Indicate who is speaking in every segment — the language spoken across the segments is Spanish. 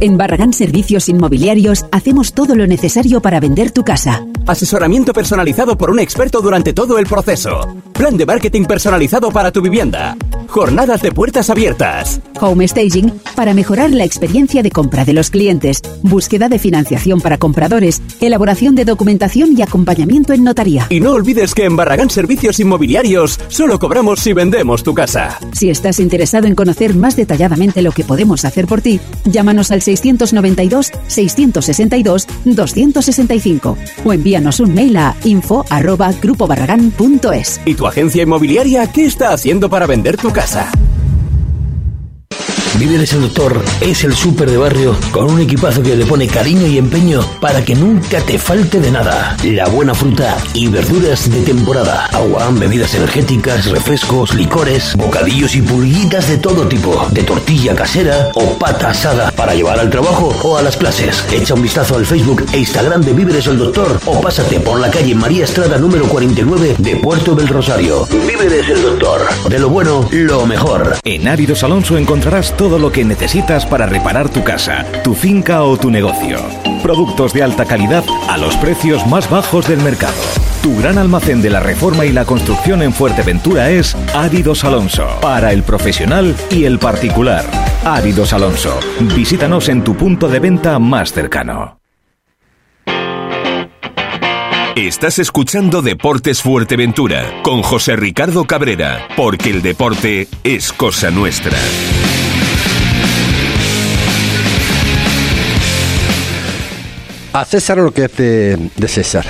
Speaker 1: En Barragán Servicios Inmobiliarios hacemos todo lo necesario para vender tu casa.
Speaker 2: Asesoramiento personalizado por un experto durante todo el proceso. Plan de marketing personalizado para tu vivienda. Jornadas de puertas abiertas.
Speaker 1: Home staging para mejorar la experiencia de compra de los clientes. Búsqueda de financiación para compradores. Elaboración de documentación y acompañamiento en notaría.
Speaker 2: Y no olvides que en Barragán Servicios Inmobiliarios solo cobramos si vendemos tu casa.
Speaker 1: Si estás interesado en conocer más detalladamente lo que podemos hacer por ti, llámanos al 692 662 265 o envíanos un mail a info@grupobarragán.es.
Speaker 2: ¿Y tu agencia inmobiliaria qué está haciendo para vender tu casa? casa.
Speaker 3: Víveres el Doctor es el súper de barrio con un equipazo que le pone cariño y empeño para que nunca te falte de nada. La buena fruta y verduras de temporada. Agua, bebidas energéticas, refrescos, licores, bocadillos y pulguitas de todo tipo. De tortilla casera o pata asada para llevar al trabajo o a las clases. Echa un vistazo al Facebook e Instagram de Víveres el Doctor o pásate por la calle María Estrada número 49 de Puerto del Rosario. Víveres el Doctor. De lo bueno, lo mejor.
Speaker 4: En Áridos Alonso encontrarás todo lo que necesitas para reparar tu casa, tu finca o tu negocio. Productos de alta calidad a los precios más bajos del mercado. Tu gran almacén de la reforma y la construcción en Fuerteventura es Áridos Alonso, para el profesional y el particular. Áridos Alonso. Visítanos en tu punto de venta más cercano.
Speaker 5: Estás escuchando Deportes Fuerteventura con José Ricardo Cabrera, porque el deporte es cosa nuestra.
Speaker 6: A César lo que es de, de César.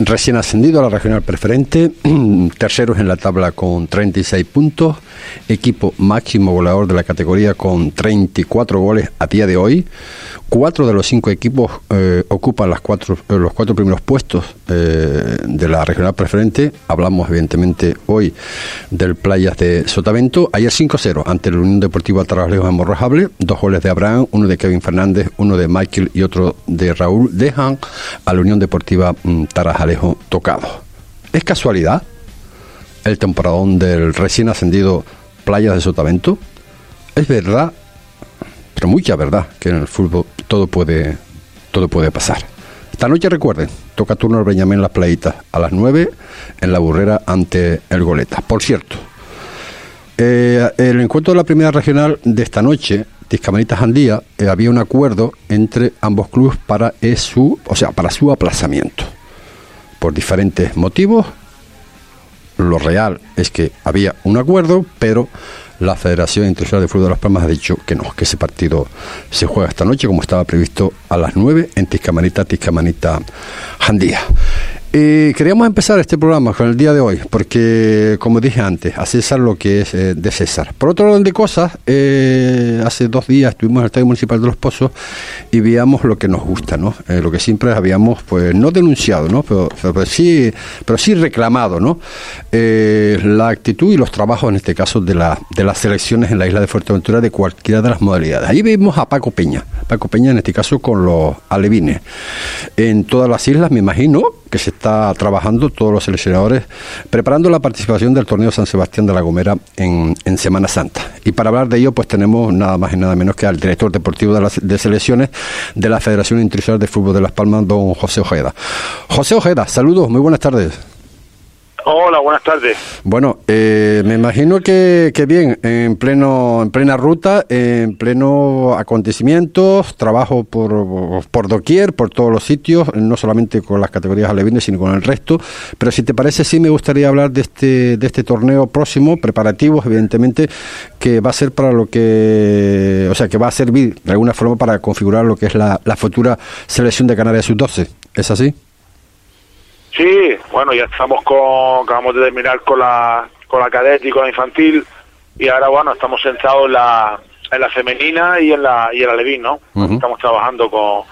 Speaker 6: Recién ascendido a la regional preferente, terceros en la tabla con 36 puntos, equipo máximo goleador de la categoría con 34 goles a día de hoy. Cuatro de los cinco equipos eh, ocupan las cuatro, eh, los cuatro primeros puestos eh, de la regional preferente. Hablamos evidentemente hoy del Playas de Sotavento. Ayer 5-0 ante la Unión Deportiva Tarajalejo Morrojable. Dos goles de Abraham, uno de Kevin Fernández, uno de Michael y otro de Raúl. Dejan a la Unión Deportiva mm, Tarajalejo tocado. ¿Es casualidad el temporadón del recién ascendido Playas de Sotavento? ¿Es verdad pero mucha verdad que en el fútbol todo puede, todo puede pasar. Esta noche recuerden, toca turno el Benjamín Las Playitas a las 9 en la burrera ante el Goleta. Por cierto, eh, el encuentro de la primera regional de esta noche, Tiscamanitas Andía, eh, había un acuerdo entre ambos clubes para su, o sea, para su aplazamiento. Por diferentes motivos, lo real es que había un acuerdo, pero la Federación Internacional de Fútbol de Las Palmas ha dicho que no, que ese partido se juega esta noche como estaba previsto a las 9 en Tiscamanita, Tiscamanita Jandía. Eh, queríamos empezar este programa con el día de hoy, porque, como dije antes, a César lo que es eh, de César. Por otro lado de cosas, eh, hace dos días estuvimos en el Estadio Municipal de Los Pozos y veíamos lo que nos gusta, ¿no? lo que siempre habíamos, pues, no denunciado, ¿no? Pero, pero sí, pero sí reclamado, ¿no? la actitud y los trabajos, en este caso, de, la, de las selecciones en la isla de Fuerteventura de cualquiera de las modalidades. Ahí vimos a Paco Peña, Paco Peña en este caso con los alevines. En todas las islas, me imagino, que se está trabajando todos los seleccionadores preparando la participación del torneo San Sebastián de la Gomera en, Semana Santa. Y para hablar de ello, pues tenemos nada más y nada menos que al director deportivo de, las, selecciones de la Federación Internacional de Fútbol de Las Palmas, don José Ojeda. José Ojeda, saludos, muy buenas tardes.
Speaker 7: Hola, buenas tardes.
Speaker 6: Bueno, eh, me imagino que, que, bien, en pleno, en plena ruta, en pleno acontecimientos, trabajo por, por doquier, por todos los sitios, no solamente con las categorías alevines, sino con el resto. Pero si te parece, sí me gustaría hablar de este, de este torneo próximo, preparativos, evidentemente, que va a ser para lo que, o sea, que va a servir de alguna forma para configurar lo que es la, la futura selección de Canarias Sub-12. ¿Es así?
Speaker 7: Sí, bueno, ya estamos con, acabamos de terminar con la, con la cadete y con la infantil y ahora, bueno, estamos centrados en la, en la femenina y en la, y en la levín, ¿no? Estamos trabajando con,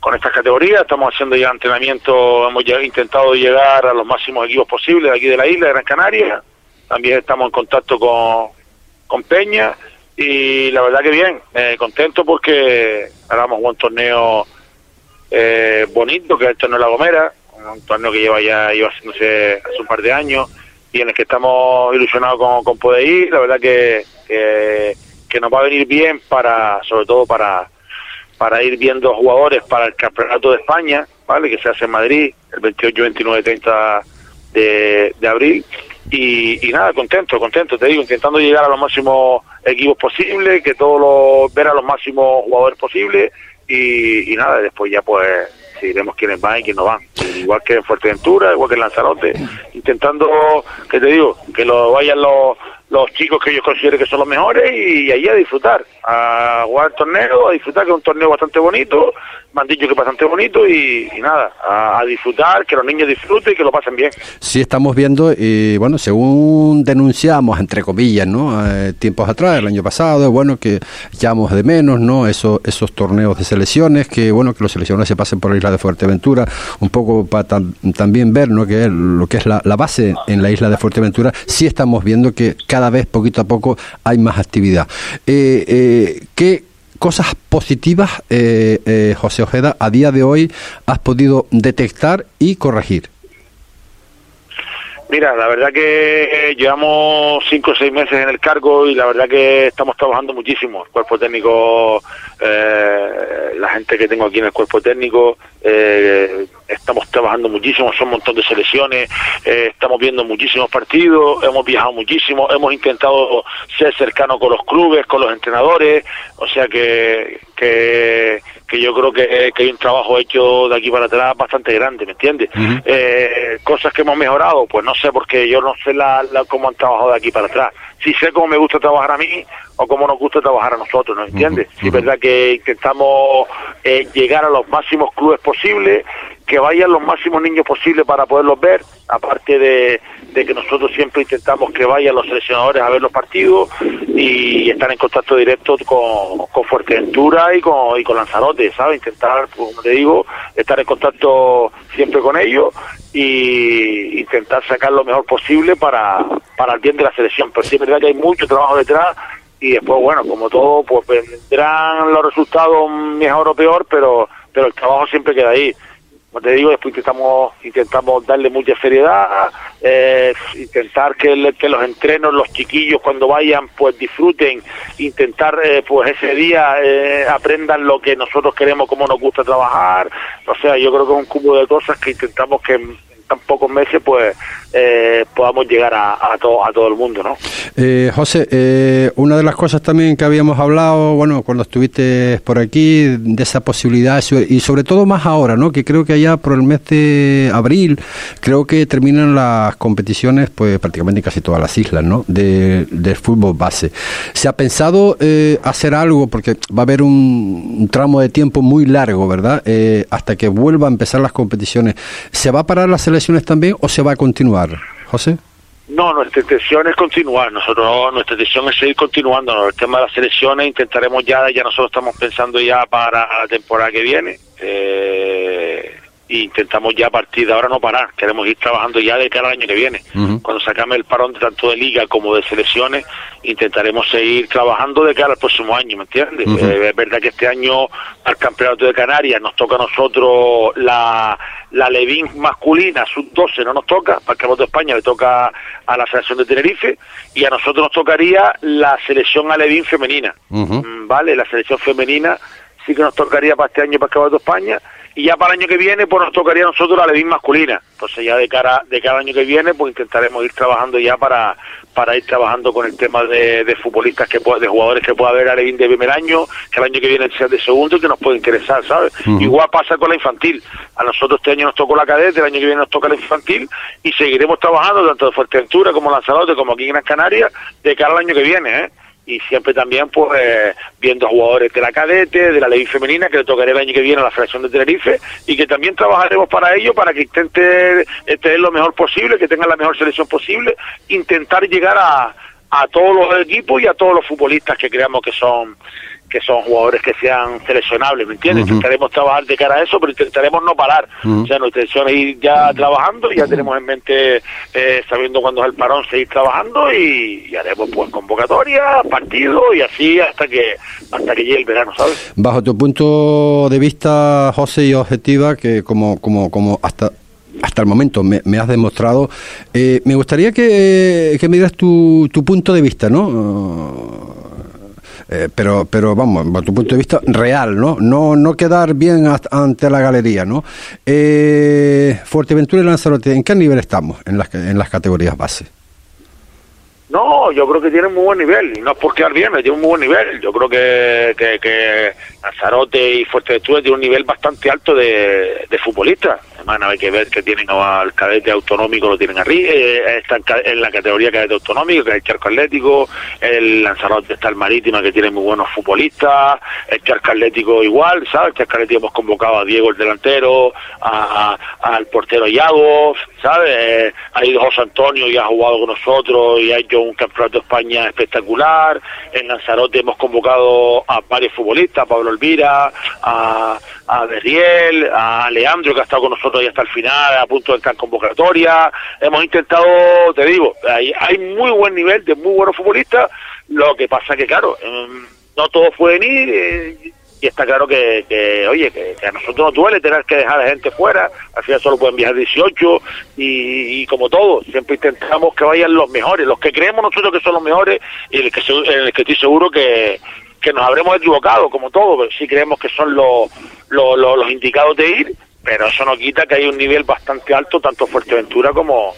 Speaker 7: con estas categorías, estamos haciendo ya entrenamiento, hemos ya intentado llegar a los máximos equipos posibles aquí de la isla, de Gran Canaria, también estamos en contacto con, con Peña y la verdad que bien, eh, contento porque hagamos un torneo eh, bonito, que es el torneo de La Gomera, un torneo que lleva ya iba haciéndose hace un par de años y en el que estamos ilusionados con, con poder ir. La verdad que, que, nos va a venir bien para, sobre todo para para ir viendo jugadores para el Campeonato de España, ¿vale? Que se hace en Madrid el 28, 29, 30 de, de abril. Y, y, nada, contento, contento, te digo, intentando llegar a los máximos equipos posibles, que todos los, ver a los máximos jugadores posibles y, y nada, después ya pues diremos quiénes van y quiénes no van. Igual que en Fuerteventura, igual que en Lanzarote, intentando, que te digo, que lo vayan los, los chicos que yo considero que son los mejores y, ahí a disfrutar, a jugar el torneo, a disfrutar, que es un torneo bastante bonito, me que es bastante bonito y, nada, a, disfrutar, que los niños disfruten y que lo pasen bien.
Speaker 6: Sí, estamos viendo, y bueno, según denunciamos, entre comillas, ¿no? Eh, tiempos atrás, el año pasado, bueno, que echamos de menos, ¿no? Esos, esos torneos de selecciones, que bueno, que los selecciones se pasen por la isla de Fuerteventura, un poco para también ver, ¿no? Que lo que es la, la base en la isla de Fuerteventura, sí estamos viendo que cada vez poquito a poco hay más actividad. Eh, eh, ¿Qué cosas positivas, eh, eh, José Ojeda, a día de hoy has podido detectar y corregir?
Speaker 7: Mira, la verdad que llevamos cinco o seis meses en el cargo y la verdad que estamos trabajando muchísimo. El cuerpo técnico, eh, la gente que tengo aquí en el cuerpo técnico, eh, estamos trabajando muchísimo, son un montón de selecciones, eh, estamos viendo muchísimos partidos, hemos viajado muchísimo, hemos intentado ser cercanos con los clubes, con los entrenadores, o sea que, que que yo creo que, hay un trabajo hecho de aquí para atrás bastante grande, ¿me entiendes? eh, cosas que hemos mejorado, pues no sé, porque yo no sé la, cómo han trabajado de aquí para atrás. Sí sé cómo me gusta trabajar a mí o cómo nos gusta trabajar a nosotros, ¿no entiendes? es verdad que intentamos eh, llegar a los máximos clubes posibles, que vayan los máximos niños posibles para poderlos ver, aparte de, de que nosotros siempre intentamos que vayan los seleccionadores a ver los partidos y estar en contacto directo con, con Fuerteventura y con, y con Lanzarote, ¿sabes? Intentar, pues, como te digo, estar en contacto siempre con ellos y intentar sacar lo mejor posible para, para el bien de la selección. Pero sí es verdad que hay mucho trabajo detrás y después, bueno, como todo, pues vendrán los resultados mejor o peor, pero, pero el trabajo siempre queda ahí como te digo, después intentamos, intentamos darle mucha seriedad, eh, intentar que, que, los entrenos, los chiquillos cuando vayan, pues disfruten, intentar eh, pues ese día eh, aprendan lo que nosotros queremos, cómo nos gusta trabajar, o sea, yo creo que es un cubo de cosas que intentamos que tan pocos meses pues eh, podamos llegar a, a, todo, a todo el mundo, ¿no?
Speaker 6: Eh, José, eh, una de las cosas también que habíamos hablado, bueno, cuando estuviste por aquí, de esa posibilidad, y sobre todo más ahora, ¿no? Que creo que allá por el mes de abril, creo que terminan las competiciones, pues prácticamente en casi todas las islas, ¿no? De, del fútbol base. ¿Se ha pensado eh, hacer algo? Porque va a haber un, un tramo de tiempo muy largo, ¿verdad? Eh, hasta que vuelva a empezar las competiciones. ¿Se va a parar la también o se va a continuar, José?
Speaker 7: No, nuestra intención es continuar. Nosotros, nuestra intención es seguir continuando. El tema de las selecciones intentaremos ya, ya nosotros estamos pensando ya para la temporada que viene. Eh, e intentamos ya a partir de ahora no parar. Queremos ir trabajando ya de cara al año que viene. Cuando sacamos el parón tanto de liga como de selecciones, intentaremos seguir trabajando de cara al próximo año, ¿me entiendes? Eh, es verdad que este año al Campeonato de Canarias nos toca a nosotros la, la Levín masculina, sub-12 no nos toca, para el Campeonato de España le toca a la selección de Tenerife, y a nosotros nos tocaría la selección Alevín femenina, mm, ¿vale? La selección femenina sí que nos tocaría para este año para el Campeonato de España, y ya para el año que viene pues nos tocaría a nosotros la Levin masculina. Entonces ya de cara de cada año que viene pues intentaremos ir trabajando ya para para ir trabajando con el tema de, futbolistas que de jugadores que pueda haber a Levin de primer año que el año que viene sea de segundo y que nos puede interesar sabes igual pasa con la infantil. A nosotros este año nos tocó la cadete el año que viene nos toca la infantil y seguiremos trabajando tanto de Fuerteventura como Lanzarote como aquí en Gran Canaria de cara al año que viene ¿eh? Y siempre también pues eh, viendo jugadores de la cadete, de la ley femenina que le tocará el año que viene a la Federación de Tenerife y que también trabajaremos para ello, para que intente tener lo mejor posible, que tengan la mejor selección posible, intentar llegar a, a todos los equipos y a todos los futbolistas que creamos que son que son jugadores que sean seleccionables, ¿me entiendes? Intentaremos trabajar de cara a eso, pero intentaremos no parar. O sea, nuestra intención es ir ya trabajando, ya tenemos en mente, eh, sabiendo cuándo es el parón, seguir trabajando y, haremos pues convocatoria, partido y así hasta que hasta que llegue el verano, ¿sabes?
Speaker 6: Bajo tu punto de vista, José, y objetiva, que como, como, como hasta hasta el momento me, has demostrado. Eh, me gustaría que, que me dieras tu, tu punto de vista, ¿no? Eh, pero, pero vamos, a tu punto de vista, real, ¿no? No, no quedar bien ante la galería, ¿no? Eh, Fuerteventura y Lanzarote, ¿en qué nivel estamos en las, en las categorías base?
Speaker 7: No, yo creo que tienen muy buen nivel, y no es por quedar bien, tienen un muy buen nivel. Yo creo que, que, que Lanzarote y Fuerteventura tienen un nivel bastante alto de, de futbolistas hay que ver que tienen al cadete autonómico, lo tienen arriba, eh, está en la categoría cadete autonómico, que es el charco atlético, el Lanzarote está el marítimo, que tiene muy buenos futbolistas, el charco atlético igual, ¿sabes? El charco atlético hemos convocado a Diego el delantero, al portero Yago, ¿sabes? ha ido José Antonio y ha jugado con nosotros y ha hecho un campeonato de España espectacular. En Lanzarote hemos convocado a varios futbolistas, a Pablo Elvira, a, a Beriel, a Leandro que ha estado con nosotros y hasta el final, a punto de entrar en convocatoria. Hemos intentado, te digo, hay, hay muy buen nivel de muy buenos futbolistas. Lo que pasa que, claro, em, no todos pueden ir eh, y está claro que, que oye, que, a nosotros nos duele tener que dejar a gente fuera. Al final solo pueden viajar 18 y, como todo, siempre intentamos que vayan los mejores, los que creemos nosotros que son los mejores y el que, el que estoy seguro que que nos habremos equivocado, como todo, pero sí creemos que son los, los, los indicados de ir pero eso no quita que hay un nivel bastante alto, tanto Fuerteventura como,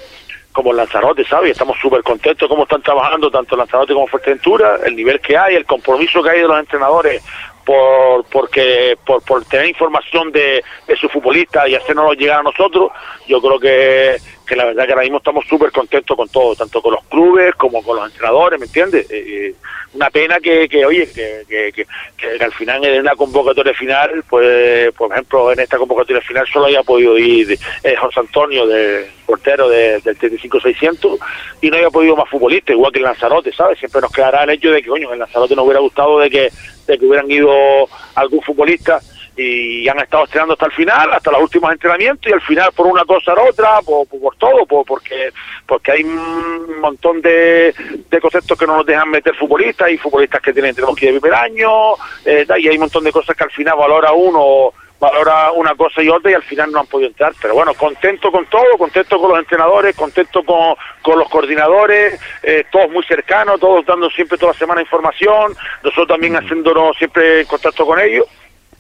Speaker 7: como Lanzarote, ¿sabes? Estamos súper contentos cómo están trabajando tanto Lanzarote como Fuerteventura, el nivel que hay, el compromiso que hay de los entrenadores por porque por, por tener información de, de sus futbolistas y hacernos llegar a nosotros, yo creo que, que la verdad que ahora mismo estamos súper contentos con todo, tanto con los clubes como con los entrenadores, ¿me entiendes? Eh, eh una pena que, que oye, que, que, que, al final en una convocatoria final, pues, por ejemplo, en esta convocatoria final solo haya podido ir eh, José Antonio, de, portero de, del 35-600, y no haya podido más futbolistas, igual que el Lanzarote, ¿sabes? Siempre nos quedará el hecho de que, coño, el Lanzarote nos hubiera gustado de que, de que hubieran ido algún futbolista y han estado estrenando hasta el final, hasta los últimos entrenamientos y al final por una cosa o otra, por, por, todo, por, porque porque hay un montón de, de, conceptos que no nos dejan meter futbolistas y futbolistas que tienen tenemos que ir de primer año eh, y hay un montón de cosas que al final valora uno valora una cosa y otra y al final no han podido entrar. Pero bueno, contento con todo, contento con los entrenadores, contento con, con los coordinadores, eh, todos muy cercanos, todos dando siempre toda la semana información, nosotros también haciéndonos siempre contacto con ellos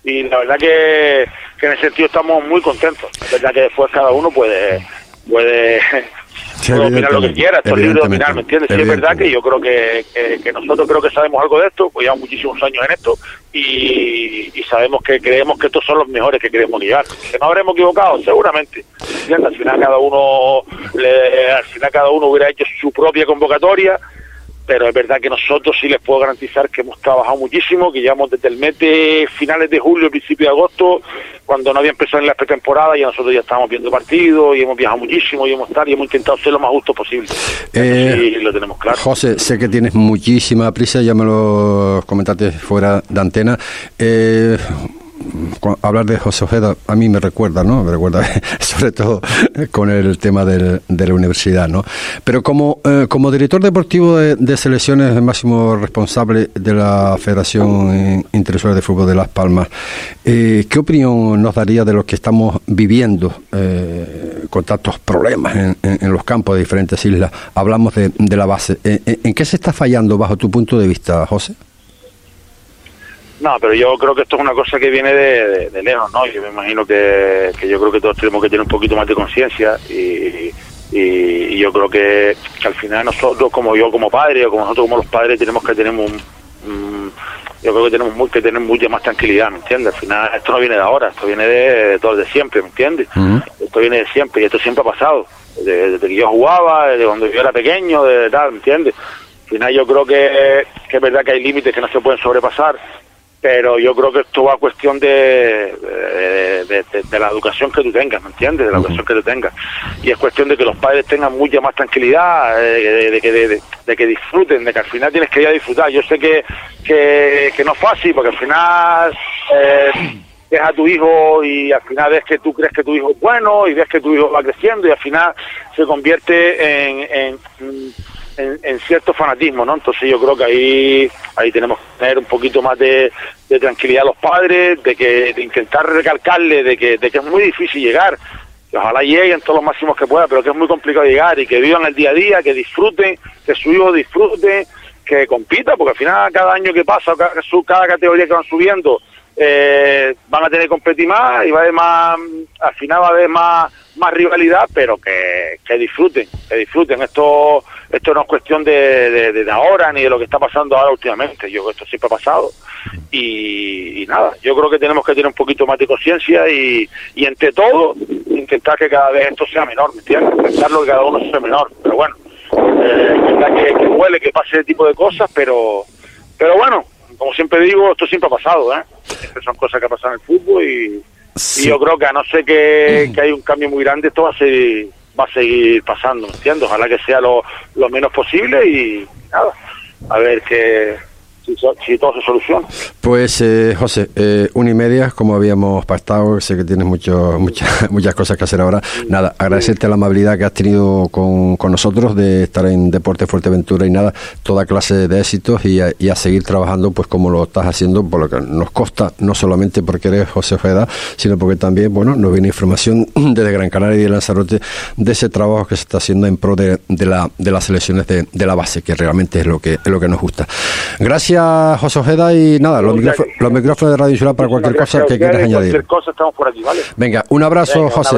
Speaker 7: y la verdad que, en ese sentido estamos muy contentos. La verdad que después cada uno puede puede, opinar lo que quiera, esto es libre de opinar, ¿me entiendes? Sí es verdad que yo creo que, que, nosotros creo que sabemos algo de esto, pues llevamos muchísimos años en esto y, sabemos que creemos que estos son los mejores que queremos llegar. Que no habremos equivocado, seguramente. Al final cada uno le, al final cada uno hubiera hecho su propia convocatoria pero es verdad que nosotros sí les puedo garantizar que hemos trabajado muchísimo, que llevamos desde el mes de finales de julio, principio de agosto, cuando no había empezado en la pretemporada, y nosotros ya estábamos viendo partidos y hemos viajado muchísimo y hemos estado y hemos intentado ser lo más justo posible.
Speaker 6: Eh, lo tenemos claro. José, sé que tienes muchísima prisa, ya me lo comentaste fuera de antena. Eh, hablar de José Ojeda a mí me recuerda, ¿no? Me recuerda sobre todo con el tema del, de la universidad, ¿no? Pero como, eh, como director deportivo de, selecciones, máximo responsable de la Federación Internacional de Fútbol de Las Palmas, eh, ¿qué opinión nos daría de lo que estamos viviendo eh, con tantos problemas en, en, los campos de diferentes islas? Hablamos de, de la base. ¿En qué se está fallando bajo tu punto de vista, José?
Speaker 7: No, pero yo creo que esto es una cosa que viene de, lejos, ¿no? Yo me imagino que, yo creo que todos tenemos que tener un poquito más de conciencia y, y, yo creo que, al final nosotros, como yo como padre o como nosotros como los padres, tenemos que tener un, yo creo que tenemos muy, que tener mucha más tranquilidad, ¿me entiendes? Al final esto no viene de ahora, esto viene de, todo de siempre, ¿me entiendes? Esto viene de siempre y esto siempre ha pasado, desde, que yo jugaba, desde cuando yo era pequeño, de tal, ¿me entiendes? Al final yo creo que, que es verdad que hay límites que no se pueden sobrepasar pero yo creo que esto va a cuestión de, de, la educación que tú tengas, ¿me entiendes? De la educación que tú tengas. Y es cuestión de que los padres tengan mucha más tranquilidad, eh, de, que, de, que disfruten, de que al final tienes que ir a disfrutar. Yo sé que, que, no es fácil, porque al final eh, ves a tu hijo y al final ves que tú crees que tu hijo es bueno y ves que tu hijo va creciendo y al final se convierte en en, cierto fanatismo, ¿no? Entonces yo creo que ahí ahí tenemos que tener un poquito más de, tranquilidad a los padres, de que de intentar recalcarle de que, de que es muy difícil llegar, que ojalá lleguen todos los máximos que puedan, pero que es muy complicado llegar y que vivan el día a día, que disfruten, que su hijo disfrute que compita, porque al final cada año que pasa, cada, cada categoría que van subiendo, eh, van a tener que competir más y va a haber más, al final va a haber más, más rivalidad, pero que, que disfruten, que disfruten. Esto, esto no es cuestión de, de, ahora ni de lo que está pasando ahora últimamente. Yo creo que esto siempre ha pasado. Y, nada, yo creo que tenemos que tener un poquito más de conciencia y, y entre todo intentar que cada vez esto sea menor, ¿me entiendes? Intentarlo que cada uno sea menor. Pero bueno, eh, que, que huele, que pase ese tipo de cosas, pero, pero bueno, como siempre digo, esto siempre ha pasado, ¿eh? son cosas que pasan en el fútbol y, yo creo que a no ser que, que hay un cambio muy grande, esto va a seguir, va a seguir pasando, ¿entiendes? Ojalá que sea lo, lo menos posible y nada, a ver qué, si, todo se soluciona.
Speaker 6: Pues, eh, José, eh, una y media, como habíamos pactado, sé que tienes mucho, muchas, muchas cosas que hacer ahora. Nada, agradecerte la amabilidad que has tenido con, con nosotros de estar en Deporte Fuerteventura y nada, toda clase de éxitos y a, seguir trabajando pues como lo estás haciendo, por lo que nos consta, no solamente porque eres José Ojeda, sino porque también, bueno, nos viene información desde Gran Canaria y de Lanzarote de ese trabajo que se está haciendo en pro de, de, la, de las selecciones de, de la base, que realmente es lo que, es lo que nos gusta. Gracias José Ojeda, y nada, los, micrófonos, de Radio Insular para cualquier cosa que quieras añadir.
Speaker 7: Cualquier cosa estamos por aquí, ¿vale?
Speaker 6: Venga, un abrazo, José.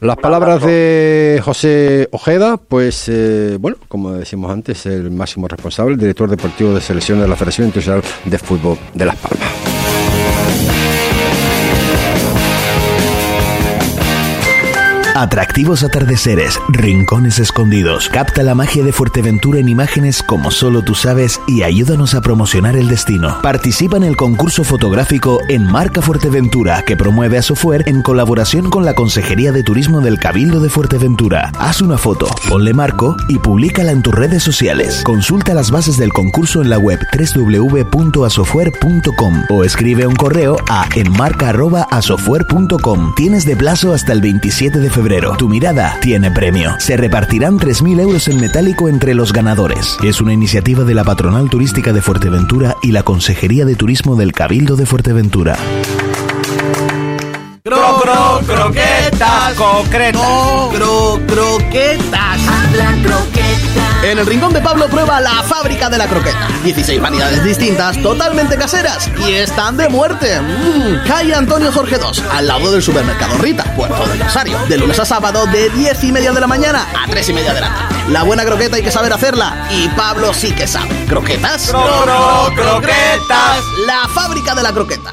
Speaker 6: Las palabras de José Ojeda, pues, eh, bueno, como decimos antes, el máximo responsable, el director deportivo de selección de la Federación Internacional de Fútbol de Las Palmas.
Speaker 8: Atractivos atardeceres, rincones escondidos. Capta la magia de Fuerteventura en imágenes como solo tú sabes y ayúdanos a promocionar el destino. Participa en el concurso fotográfico En Marca Fuerteventura que promueve a Sofuer en colaboración con la Consejería de Turismo del Cabildo de Fuerteventura. Haz una foto, ponle marco y públicala en tus redes sociales. Consulta las bases del concurso en la web www.asofuer.com o escribe un correo a enmarca.asofuer.com. Tienes de plazo hasta el 27 de febrero tu mirada tiene premio. Se repartirán 3.000 euros en metálico entre los ganadores. Es una iniciativa de la Patronal Turística de Fuerteventura y la Consejería de Turismo del Cabildo de Fuerteventura.
Speaker 9: Cro, cro, croquetas. Concretas.
Speaker 10: Cro, croquetas.
Speaker 9: Habla croquetas.
Speaker 10: En el rincón de Pablo prueba la fábrica de la croqueta. 16 variedades distintas, totalmente caseras y están de muerte. Mmm. Calle Antonio Jorge II, al lado del supermercado Rita, Puerto del Rosario. De lunes a sábado, de 10 y media de la mañana a 3 y media de la tarde. La buena croqueta hay que saber hacerla y Pablo sí que sabe. ¿Croquetas?
Speaker 9: Cro, cro, croquetas.
Speaker 10: La fábrica de la croqueta.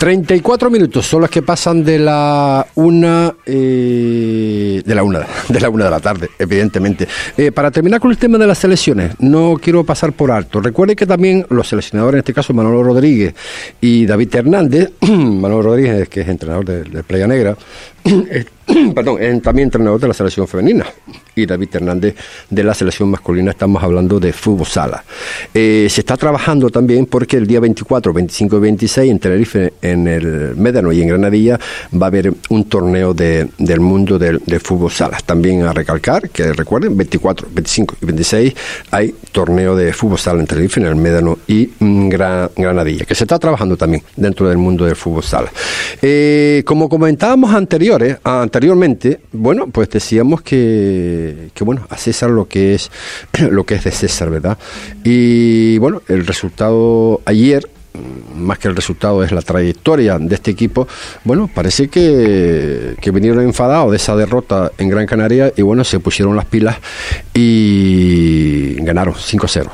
Speaker 6: 34 minutos son los que pasan de la una eh, de la una de la una de la tarde, evidentemente. Eh, para terminar con el tema de las selecciones, no quiero pasar por alto. Recuerde que también los seleccionadores, en este caso Manolo Rodríguez y David Hernández, Manolo Rodríguez, que es entrenador de, de Playa Negra, perdón, también entrenador de la selección femenina y David Hernández de la selección masculina. Estamos hablando de fútbol sala. Eh, se está trabajando también porque el día 24, 25 y 26 en Tenerife, en el Médano y en Granadilla va a haber un torneo de, del mundo del, fútbol sala. También a recalcar que recuerden, 24, 25 y 26 hay torneo de fútbol sala en Tenerife, en el Médano y mm, Granadilla, que se está trabajando también dentro del mundo del fútbol sala. Eh, como comentábamos anteriormente, anteriormente, bueno, pues decíamos que, que, bueno, a César lo que es lo que es de César, ¿verdad? Y bueno, el resultado ayer más que el resultado es la trayectoria de este equipo, bueno, parece que, que, vinieron enfadados de esa derrota en Gran Canaria y bueno, se pusieron las pilas y ganaron 5-0.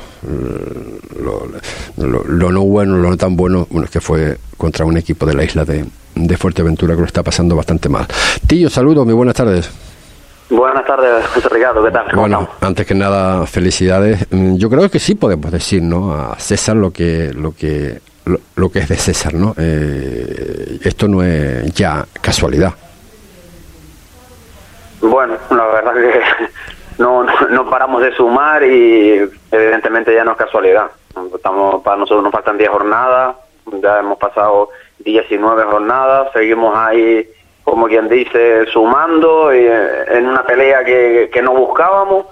Speaker 6: Lo, lo, no bueno, lo no tan bueno, bueno, es que fue contra un equipo de la isla de, de Fuerteventura que lo está pasando bastante mal. Tío, saludos, muy buenas tardes.
Speaker 11: Buenas tardes, José Ricardo, ¿qué tal?
Speaker 6: bueno, antes que nada, felicidades. Mm, yo creo que sí podemos decir, ¿no? A César lo que, lo que, lo, que es de César, ¿no? Eh, esto no es ya casualidad.
Speaker 11: Bueno, la verdad que no, no, paramos de sumar y evidentemente ya no es casualidad. Estamos, para nosotros nos faltan 10 jornadas, ya hemos pasado 19 jornadas, seguimos ahí, como quien dice, sumando eh, en una pelea que, que no buscábamos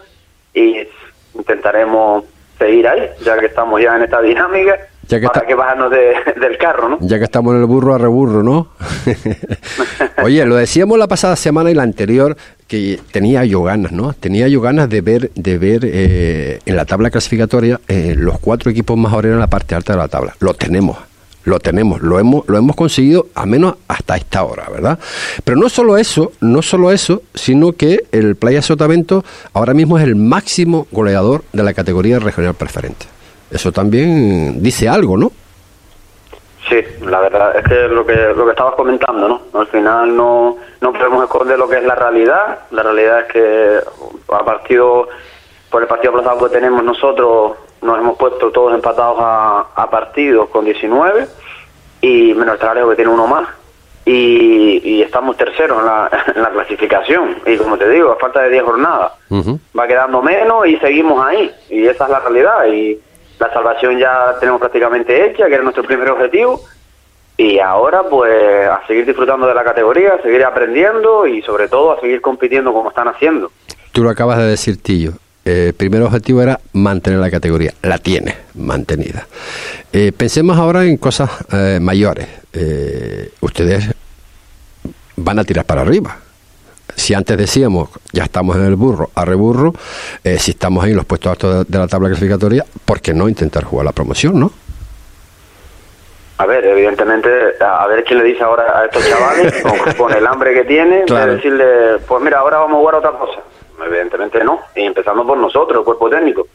Speaker 11: y intentaremos seguir ahí, ya que estamos ya en esta dinámica,
Speaker 6: Ya que
Speaker 11: para
Speaker 6: está-
Speaker 11: que bajarnos de- del carro, ¿no?
Speaker 6: Ya que estamos en el burro a reburro, ¿no? Oye, lo decíamos la pasada semana y la anterior que tenía yo ganas, ¿no? Tenía yo ganas de ver, de ver eh, en la tabla clasificatoria eh, los cuatro equipos más en la parte alta de la tabla. Lo tenemos, lo tenemos, lo hemos, lo hemos conseguido al menos hasta esta hora, ¿verdad? Pero no solo eso, no solo eso, sino que el Playa Sotavento ahora mismo es el máximo goleador de la categoría regional preferente. Eso también dice algo, ¿no?
Speaker 11: Sí, la verdad es que lo que lo que estabas comentando, ¿no? Al final no, no podemos esconder lo que es la realidad. La realidad es que a partido por el partido aplazado que tenemos nosotros nos hemos puesto todos empatados a, a partidos con 19 y menos Alejo que tiene uno más. Y, y estamos terceros en la, en la clasificación. Y como te digo a falta de 10 jornadas va quedando menos y seguimos ahí. Y esa es la realidad. Y la salvación ya tenemos prácticamente hecha que era nuestro primer objetivo. Y ahora pues a seguir disfrutando de la categoría, a seguir aprendiendo y sobre todo a seguir compitiendo como están haciendo.
Speaker 6: Tú lo acabas de decir, Tillo. Eh, el primer objetivo era mantener la categoría. La tiene mantenida. Eh, pensemos ahora en cosas eh, mayores. Eh, ustedes van a tirar para arriba. Si antes decíamos, ya estamos en el burro, a reburro, eh, si estamos ahí en los puestos altos de, de la tabla clasificatoria, ¿por qué no intentar jugar la promoción, no?
Speaker 11: A ver, evidentemente, a ver quién le dice ahora a estos chavales, con, con el hambre que tienen,
Speaker 6: Claro.
Speaker 11: de decirle, pues mira, ahora vamos a jugar otra cosa. Evidentemente no, y empezando por nosotros, el cuerpo técnico.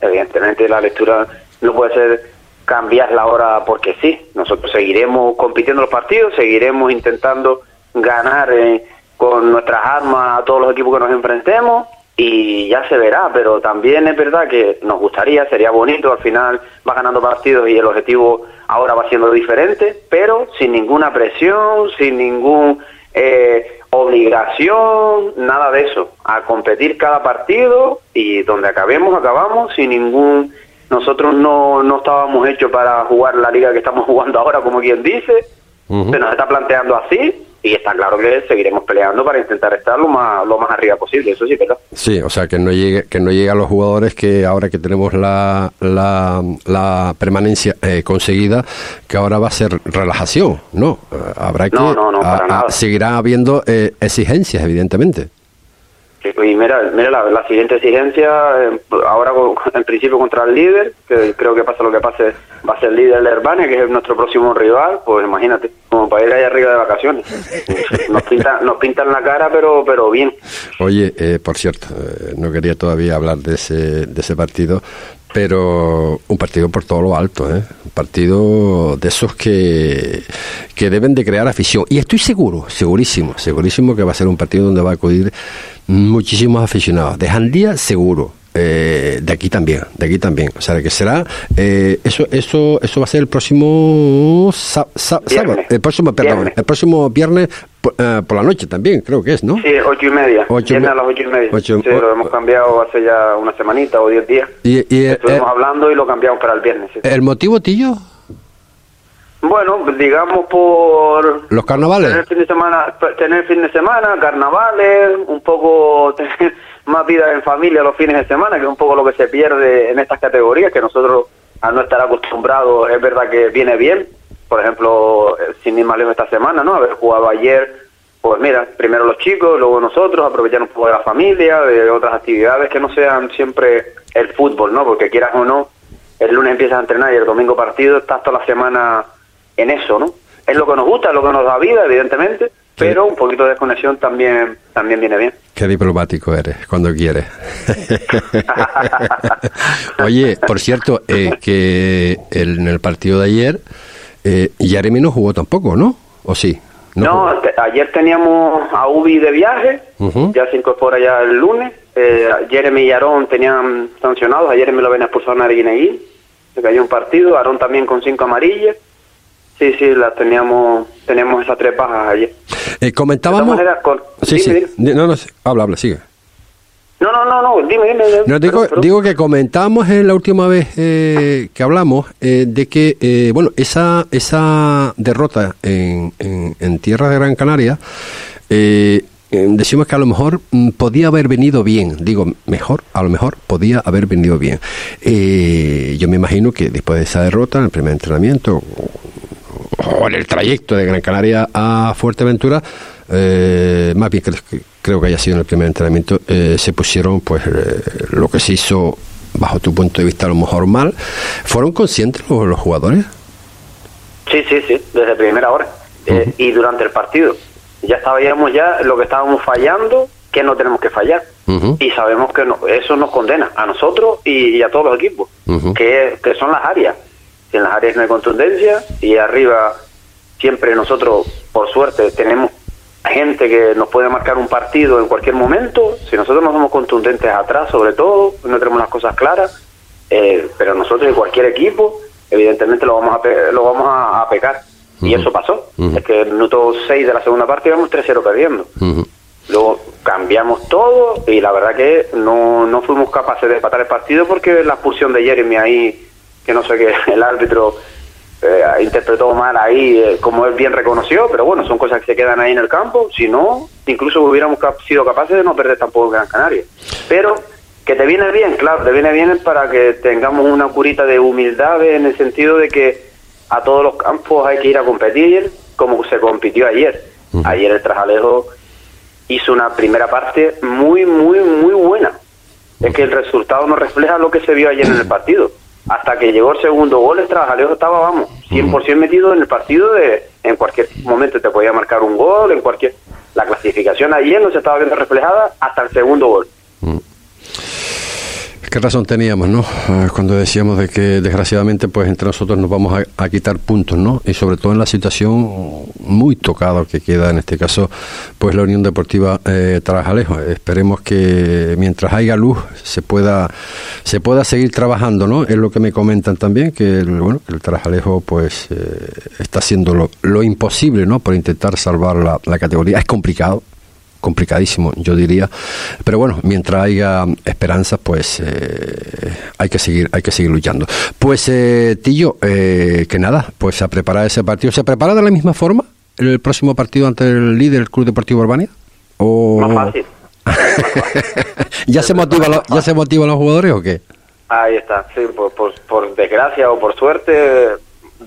Speaker 11: Evidentemente la lectura no puede ser cambiarla ahora porque sí. Nosotros seguiremos compitiendo los partidos, seguiremos intentando ganar eh, con nuestras armas a todos los equipos que nos enfrentemos y ya se verá, pero también es verdad que nos gustaría, sería bonito, al final va ganando partidos y el objetivo ahora va siendo diferente, pero sin ninguna presión, sin ningún eh, obligación, nada de eso, a competir cada partido y donde acabemos, acabamos sin ningún... Nosotros no, no estábamos hechos para jugar la liga que estamos jugando ahora, como quien dice, se nos está planteando así y está claro que seguiremos peleando para intentar estar lo más, lo más arriba posible, eso sí, ¿verdad?
Speaker 6: Sí, o sea, que no llegue, que no llegue a los jugadores que ahora que tenemos la, la, la permanencia eh, conseguida, que ahora va a ser relajación, ¿no? Eh, habrá que...
Speaker 11: No, no, no, para
Speaker 6: a- a-
Speaker 11: nada.
Speaker 6: seguirá habiendo eh, exigencias, evidentemente.
Speaker 11: Y mira, mira la, la siguiente exigencia, eh, ahora con- en principio contra el líder, que creo que pasa lo que pase, va a ser el líder de Herbania, que es nuestro próximo rival, pues imagínate, como para ir allá arriba de vacaciones. Nos pintan, nos pintan la cara, pero pero bien.
Speaker 6: Oye, eh, por cierto, eh, no quería todavía hablar de ese, de ese partido, pero un partido por todo lo alto, ¿eh? un partido de esos que, que deben de crear afición. Y estoy seguro, segurísimo, segurísimo que va a ser un partido donde va a acudir muchísimos aficionados. De Jandía, seguro. Eh, de aquí también, de aquí también. O sea, que será, eh, eso, eso, eso va a ser el próximo sa- sa- sábado, el próximo, perdón,
Speaker 11: Viernes.
Speaker 6: el próximo viernes por, eh, por la noche también, creo que es, ¿no?
Speaker 11: Sí, ocho y media.
Speaker 6: Ocho y me-
Speaker 11: a las ocho y media.
Speaker 6: ocho-
Speaker 11: sí, lo hemos cambiado hace ya una semanita o diez días.
Speaker 6: Y, y, eh,
Speaker 11: Estuvimos hablando y lo cambiamos para el viernes. sí.
Speaker 6: ¿El motivo, Tillo?
Speaker 11: Bueno, digamos por
Speaker 6: ¿Los carnavales?
Speaker 11: tener fin de semana, tener fin de semana, carnavales, un poco tener más vida en familia los fines de semana, que es un poco lo que se pierde en estas categorías, que nosotros al no estar acostumbrados es verdad que viene bien. Por ejemplo, eh, sin ir más lejos esta semana, ¿no? Haber jugado ayer, pues mira, primero los chicos, luego nosotros, aprovechar un poco de la familia, de otras actividades que no sean siempre el fútbol, ¿no? Porque quieras o no, el lunes empiezas a entrenar y el domingo partido, estás toda la semana en eso, ¿no? Es lo que nos gusta, es lo que nos da vida, evidentemente, pero un poquito de desconexión también también viene bien.
Speaker 6: Qué diplomático eres, cuando quieres. Oye, por cierto, eh, que en el partido de ayer, eh, Jeremy no jugó tampoco, ¿no? ¿O sí?
Speaker 11: No, te- ayer teníamos a Ubi de viaje, ya se incorpora ya el lunes. Eh, Jeremy y Aarón tenían sancionados, a Jeremy lo ven expulsado en Arguineguín, se cayó un partido, Aarón también con cinco amarillas. Sí, sí, las teníamos, teníamos esas tres bajas ayer.
Speaker 6: Eh, comentábamos...
Speaker 11: De con-
Speaker 6: Sí, sí. Di- No, no, sí. habla, habla, sigue.
Speaker 11: No, no, no, no, dime, dime. dime.
Speaker 6: No, digo, digo que comentamos en la última vez eh, que hablamos eh, de que, eh, bueno, esa, esa derrota en, en, de Gran Canaria, eh, eh, decimos que a lo mejor mm, podía haber venido bien, digo, mejor, a lo mejor podía haber venido bien. Eh, yo me imagino que después de esa derrota, en el primer entrenamiento, o en el trayecto de Gran Canaria a Fuerteventura, eh, más bien creo, que- creo que haya sido en el primer entrenamiento, eh, se pusieron pues eh, lo que se hizo bajo tu punto de vista a lo mejor mal. ¿Fueron conscientes los, los jugadores?
Speaker 11: Sí, sí, sí, desde primera hora. Eh, y durante el partido. Ya sabíamos ya lo que estábamos fallando, que no tenemos que fallar. Y sabemos que no- eso nos condena a nosotros y, y a todos los equipos, que, que son las áreas. En las áreas no hay contundencia y arriba siempre nosotros, por suerte, tenemos gente que nos puede marcar un partido en cualquier momento. Si nosotros no somos contundentes atrás, sobre todo, no tenemos las cosas claras, eh, pero nosotros y cualquier equipo, evidentemente lo vamos a, pe- lo vamos a, a pecar. Y eso pasó. Es que en el minuto 6 de la segunda parte íbamos 3-0 perdiendo. Luego cambiamos todo y la verdad que no, no fuimos capaces de empatar el partido porque la expulsión de Jeremy ahí, que no sé qué, el árbitro eh, interpretó mal ahí, eh, como él bien reconoció, pero bueno, son cosas que se quedan ahí en el campo. Si no, incluso hubiéramos cap- sido capaces de no perder tampoco Gran Canaria. Pero que te viene bien, claro, te viene bien para que tengamos una curita de humildad en el sentido de que a todos los campos hay que ir a competir como se compitió ayer. Ayer el Trajalejo hizo una primera parte muy, muy, muy buena. Es que el resultado no refleja lo que se vio ayer en el partido. Hasta que llegó el segundo gol, el Trabajalejo estaba, vamos, 100% metido en el partido. de En cualquier momento te podía marcar un gol, en cualquier... La clasificación ayer no se estaba viendo reflejada hasta el segundo gol.
Speaker 6: ¿Qué razón teníamos, no? Eh, Cuando decíamos de que desgraciadamente pues entre nosotros nos vamos a, quitar puntos, ¿no? Y sobre todo en la situación muy tocada que queda en este caso pues la Unión Deportiva eh, Tarajalejo. Esperemos que mientras haya luz se pueda se pueda seguir trabajando, ¿no? Es lo que me comentan también que el, bueno, el Tarajalejo pues eh, está haciendo lo, lo imposible, ¿no? Por intentar salvar la categoría. Es complicado, complicadísimo, yo diría. Pero bueno, mientras haya esperanzas, pues eh, hay que seguir, hay que seguir luchando. Pues eh, Tillo, eh, que nada, pues a preparar ese partido. ¿Se prepara de la misma forma el próximo partido ante el líder, el Club Deportivo Urbania? ¿O
Speaker 11: Más fácil.
Speaker 6: ya se motiva, lo- ya se motivan los jugadores o qué?
Speaker 11: Ahí está, sí, por, por, por desgracia o por suerte,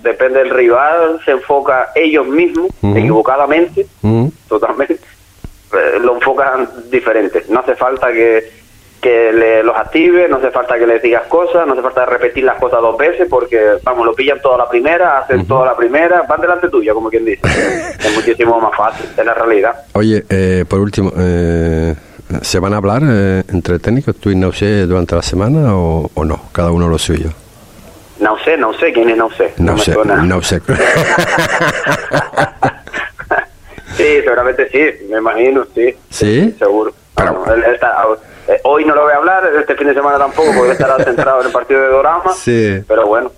Speaker 11: depende del rival, se enfoca ellos mismos, equivocadamente, totalmente, lo enfocan diferente. No hace falta que, que le, los active, no hace falta que les digas cosas, no hace falta repetir las cosas dos veces porque, vamos, lo pillan toda la primera, hacen toda la primera, van delante tuya, como quien dice. es muchísimo más fácil, es la realidad.
Speaker 6: Oye, eh, por último, eh, ¿se van a hablar eh, entre técnicos, tú y Nausé, durante la semana o, o no? Cada uno lo suyo.
Speaker 11: No sé, no sé quién es, no sé. No,
Speaker 6: No sé, no sé.
Speaker 11: Sí, seguramente sí, me imagino, sí.
Speaker 6: ¿Sí?
Speaker 11: Seguro. Él está- eh, hoy no lo voy a hablar, este fin de semana tampoco, porque estará centrado en el partido de Dorama.
Speaker 6: Sí.
Speaker 11: Pero bueno,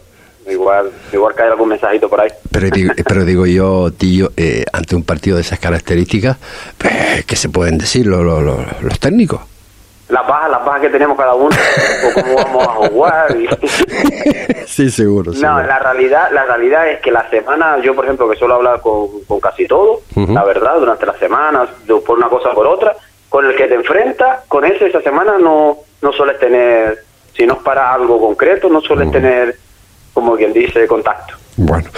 Speaker 11: igual igual cae algún mensajito por ahí.
Speaker 6: Pero digo, pero digo yo, Tillo, eh, ante un partido de esas características, pues, ¿qué se pueden decir los, los- los- los técnicos?
Speaker 11: Las bajas, las bajas que tenemos cada uno, o cómo vamos a jugar. y-
Speaker 6: Sí, seguro.
Speaker 11: No, la realidad, la realidad es que la semana, yo por ejemplo que suelo hablar con, con casi todo, la verdad, durante las semanas, por una cosa o por otra, con el que te enfrentas, con ese esa semana no, no sueles tener, si no es para algo concreto, no sueles tener, como quien dice, contacto.
Speaker 6: Bueno,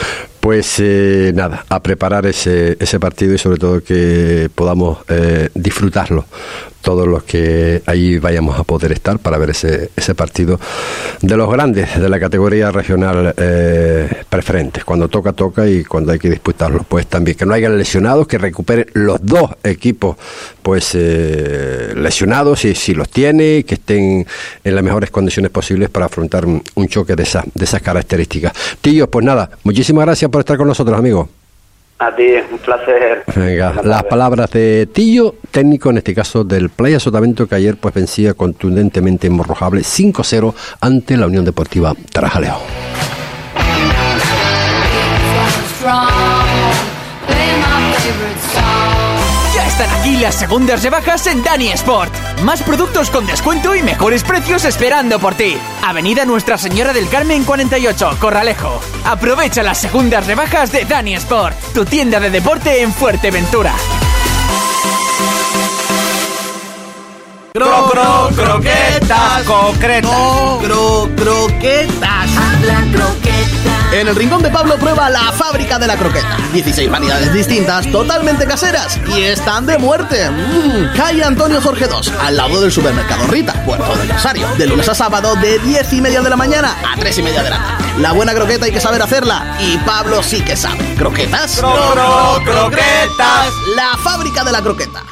Speaker 6: pues eh, nada, a preparar ese, ese partido y sobre todo que podamos eh, disfrutarlo todos los que ahí vayamos a poder estar para ver ese, ese partido de los grandes de la categoría regional eh, preferente. Cuando toca, toca y cuando hay que disputarlo, pues también. Que no haya lesionados, que recuperen los dos equipos pues eh, lesionados, si, si los tiene, que estén en las mejores condiciones posibles para afrontar un, choque de, esa, de esas características. Tío, pues nada, muchísimas gracias por estar con nosotros, amigo.
Speaker 11: A ti, un placer.
Speaker 6: Venga, las palabras de Tillo, técnico en este caso del Playa Sotavento, que ayer pues vencía contundentemente en Morrojable 5-0 ante la Unión Deportiva Tarajalejo.
Speaker 12: Están aquí las segundas rebajas en Dani Sport. Más productos con descuento y mejores precios esperando por ti. Avenida Nuestra Señora del Carmen 48, Corralejo. Aprovecha las segundas rebajas de Dani Sport, tu tienda de deporte en Fuerteventura.
Speaker 9: Cro, cro, croquetas, concretas.
Speaker 10: Cro, croquetas. En el rincón de Pablo prueba la fábrica de la croqueta. 16 variedades distintas, totalmente caseras y están de muerte. Mm, Calle Antonio Jorge II, al lado del supermercado Rita, Puerto del Rosario. De lunes a sábado, de 10 y media de la mañana a 3 y media de la tarde. La buena croqueta hay que saber hacerla y Pablo sí que sabe. ¿Croquetas?
Speaker 9: Cro, cro, croquetas.
Speaker 10: La fábrica de la croqueta.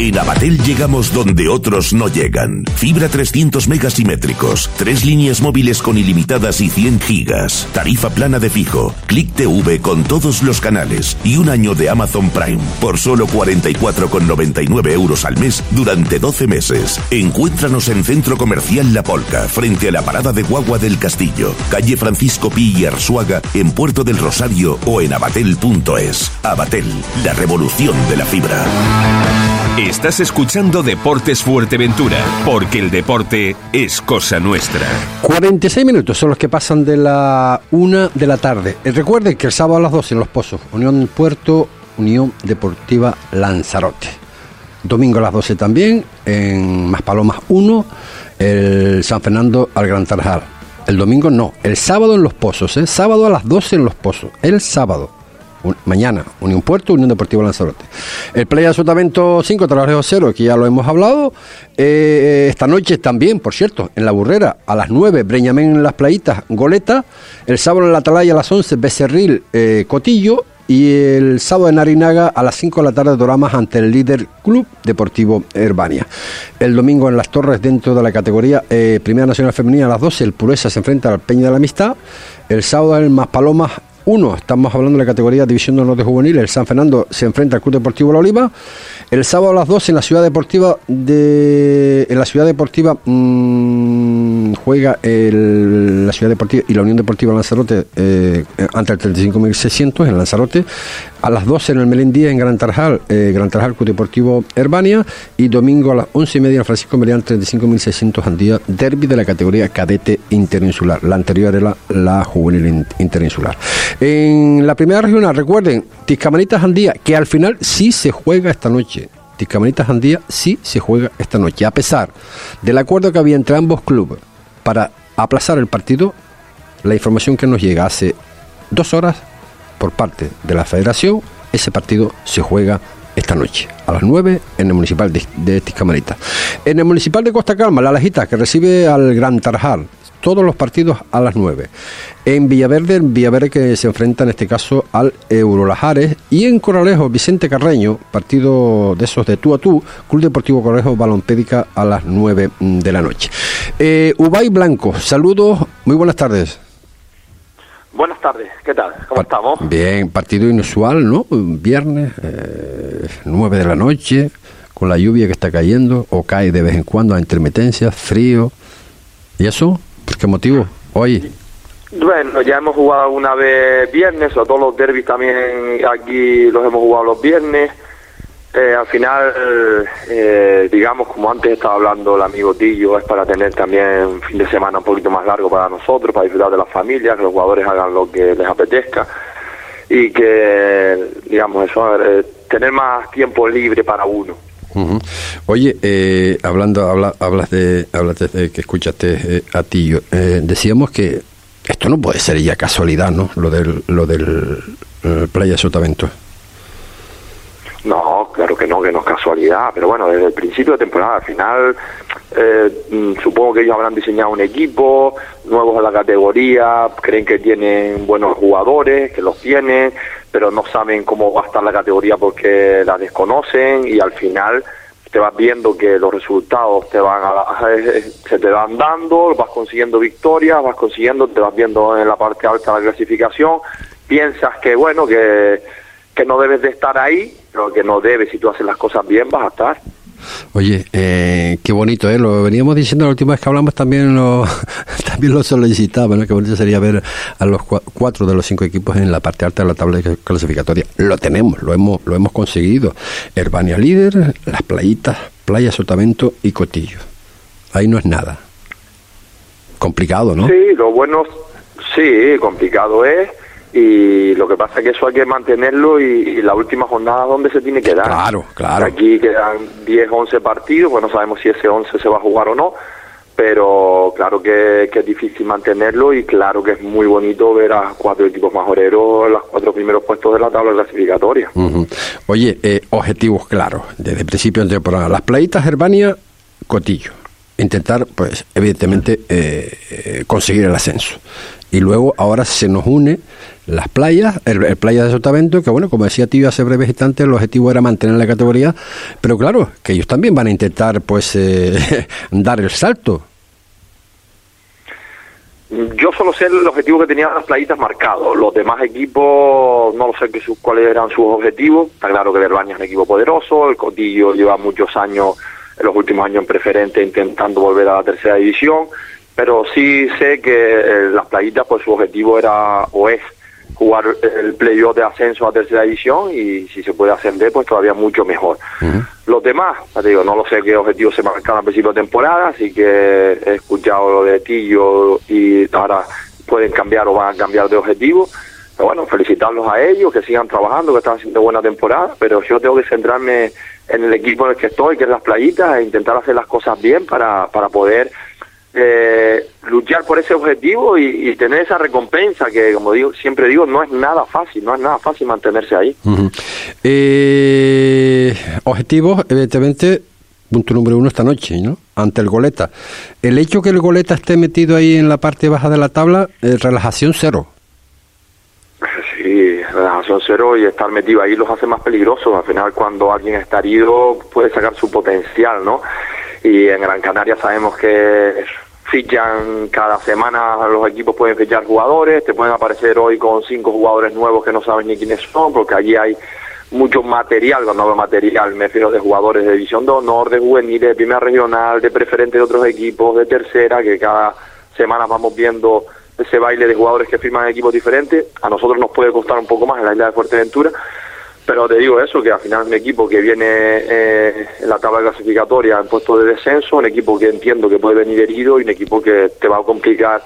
Speaker 13: En Abatel llegamos donde otros no llegan. Fibra 300 megasimétricos, tres líneas móviles con ilimitadas y 100 gigas, tarifa plana de fijo, Click TV con todos los canales y un año de Amazon Prime por solo 44,99 euros al mes durante 12 meses. Encuéntranos en Centro Comercial La Polca, frente a la parada de Guagua del Castillo, calle Francisco Pi y Arzuaga, en Puerto del Rosario o en abatel.es. Abatel, la revolución de la fibra.
Speaker 5: Estás escuchando Deportes Fuerteventura, porque el deporte es cosa nuestra.
Speaker 6: 46 minutos son los que pasan de la una de la tarde. Eh, recuerden que el sábado a las 12 en Los Pozos, Unión Puerto, Unión Deportiva Lanzarote. Domingo a las 12 también, en Maspalomas 1, el San Fernando al Gran Tarajal. El domingo no, el sábado en Los Pozos, ¿eh? sábado a las 12 en Los Pozos, el sábado. Mañana, Unión Puerto, Unión Deportiva Lanzarote. El Playa Sotavento 5, Trabajo 0, que ya lo hemos hablado. Eh, esta noche también, por cierto, en La Burrera, a las 9, Breñamén en las Playitas, Goleta. El sábado en la Atalaya a las 11, Becerril, eh, Cotillo. Y el sábado en Arinaga a las 5 de la tarde, Doramas ante el líder Club Deportivo Herbania. El domingo en Las Torres, dentro de la categoría eh, Primera Nacional Femenina, a las 12, el Pureza se enfrenta al Peña de la Amistad. El sábado en Maspalomas 1, estamos hablando de la categoría División de Honor de Juvenil, el San Fernando se enfrenta al Club Deportivo La Oliva. El sábado a las 12 en la Ciudad Deportiva de en la Ciudad Deportiva mm, juega la Ciudad Deportiva y la Unión Deportiva Lanzarote eh, ante el 35.600 en Lanzarote. A las 12 en el Melendía en Gran Tarjal, eh, Gran Tarjal Club Deportivo Herbania y domingo a las 11 y media en Francisco Merián 35.600 Andía, derby de la categoría cadete interinsular. La anterior era la juvenil in- interinsular. En la primera regional, recuerden, Tiscamanitas Andía, que al final sí se juega esta noche. Tiscamanitas Andía sí se juega esta noche, a pesar del acuerdo que había entre ambos clubes para aplazar el partido, la información que nos llega hace dos horas por parte de la federación, ese partido se juega esta noche, a las 9 en el municipal de, de Tiscamarita. En el municipal de Costa Calma, la Lajita, que recibe al Gran Tarjal, todos los partidos a las 9. En Villaverde, en Villaverde que se enfrenta en este caso al Eurolajares. Y en Corralejo, Vicente Carreño, partido de esos de tú a tú, Club Deportivo Corralejo Balompédica a las 9 de la noche. Eh, Ubay Blanco, saludos, muy buenas tardes.
Speaker 14: Buenas tardes, ¿qué tal? ¿Cómo estamos?
Speaker 6: Bien, partido inusual, ¿no? Viernes, eh, 9 de la noche, con la lluvia que está cayendo, o cae de vez en cuando a intermitencias, frío. ¿Y eso? ¿Por qué motivo? Hoy.
Speaker 14: Bueno, ya hemos jugado una vez viernes, o todos los derbis también aquí los hemos jugado los viernes. Eh, al final, eh, digamos, como antes estaba hablando el amigo Tillo, es para tener también un fin de semana un poquito más largo para nosotros, para disfrutar de la familia, que los jugadores hagan lo que les apetezca y que, digamos, eso, eh, tener más tiempo libre para uno.
Speaker 6: Ujú. Oye, eh, hablando, habla- hablas de, hablas de que escuchaste eh, a Tillo, eh, decíamos que esto no puede ser ya casualidad, ¿no? Lo del, lo del eh, Playa Sotavento.
Speaker 14: No, claro que no, que no es casualidad, pero bueno, desde el principio de temporada, al final, eh, mm, supongo que ellos habrán diseñado un equipo, nuevos en la categoría, creen que tienen buenos jugadores, que los tienen, pero no saben cómo va a estar la categoría porque la desconocen y al final te vas viendo que los resultados te van a- se te van dando, vas consiguiendo victorias, vas consiguiendo, te vas viendo en la parte alta de la clasificación, piensas que bueno, que, que no debes de estar ahí, pero que no debes, si tú haces las cosas bien vas a estar.
Speaker 6: Oye, eh, qué bonito, ¿eh? Lo veníamos diciendo la última vez que hablamos, también lo, también lo solicitaba, ¿no? Qué bonito sería ver a los cuatro de los cinco equipos en la parte alta de la tabla clasificatoria. Lo tenemos, lo hemos, lo hemos conseguido. Herbania líder, las playitas, Playa Sotavento y Cotillo. Ahí no es nada. Complicado, ¿no?
Speaker 14: Sí, lo bueno, sí, complicado es y lo que pasa es que eso hay que mantenerlo y, la última jornada donde se tiene que dar.
Speaker 6: Claro, claro.
Speaker 14: Aquí quedan 10, 11 partidos, pues no sabemos si ese 11 se va a jugar o no, pero claro que, es difícil mantenerlo y claro que es muy bonito ver a cuatro equipos majoreros en los cuatro primeros puestos de la tabla clasificatoria.
Speaker 6: Oye, eh, objetivos claros, desde el principio de temporada. Las playitas Herbania, Cotillo. Intentar, pues, evidentemente, eh, eh, conseguir el ascenso. Y luego, ahora se nos une las playas, el, playa de Sotavento, que bueno, como decía tío hace breves instantes, el objetivo era mantener la categoría, pero claro, que ellos también van a intentar pues eh, dar el salto.
Speaker 14: Yo solo sé el objetivo que tenían las playitas marcados. Los demás equipos no lo sé que cuáles eran sus objetivos. Está claro que Verbania es un equipo poderoso. El Cotillo lleva muchos años, en los últimos años en preferente, intentando volver a la tercera división. Pero sí sé que eh, las playitas, pues su objetivo era o es jugar el playoff de ascenso a tercera división y si se puede ascender, pues todavía mucho mejor. Los demás, digo, no lo sé qué objetivos se marcaron al principio de temporada, así que he escuchado lo de Tillo y ahora pueden cambiar o van a cambiar de objetivo. Pero bueno, felicitarlos a ellos, que sigan trabajando, que están haciendo buena temporada, pero yo tengo que centrarme en el equipo en el que estoy, que es Las Playitas, e intentar hacer las cosas bien para, para poder eh, luchar por ese objetivo y, tener esa recompensa que, como digo, siempre digo, no es nada fácil, no es nada fácil mantenerse ahí.
Speaker 6: eh, objetivos, evidentemente, punto número uno esta noche, ¿no? Ante el goleta. El hecho que el goleta esté metido ahí en la parte baja de la tabla, eh, relajación cero.
Speaker 14: Sí, relajación cero y estar metido ahí los hace más peligrosos. Al final, cuando alguien está herido, puede sacar su potencial, ¿no? Y en Gran Canaria sabemos que fichan cada semana, los equipos pueden fichar jugadores, te pueden aparecer hoy con cinco jugadores nuevos que no sabes ni quiénes son, porque allí hay mucho material, cuando hablo material me refiero de jugadores de División de Honor, de juvenil, de primera regional, de preferente de otros equipos, de tercera, que cada semana vamos viendo ese baile de jugadores que firman equipos diferentes. A nosotros nos puede costar un poco más en la isla de Fuerteventura, pero te digo eso, que al final un equipo que viene eh, en la tabla clasificatoria en puesto de descenso, un equipo que entiendo que puede venir herido y un equipo que te va a complicar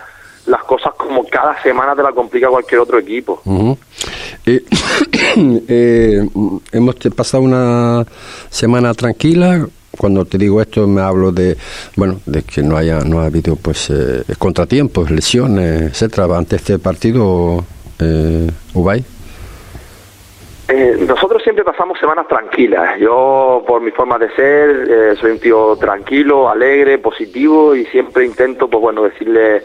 Speaker 14: las cosas como cada semana te la complica cualquier otro equipo.
Speaker 6: Eh, eh, hemos pasado una semana tranquila. Cuando te digo esto me hablo de bueno de que no haya no ha habido pues contratiempos, lesiones, etcétera ante este partido eh, Ubay.
Speaker 14: Eh, nosotros siempre pasamos semanas tranquilas. Yo, por mi forma de ser, eh, soy un tío tranquilo, alegre, positivo y siempre intento, pues bueno, decirle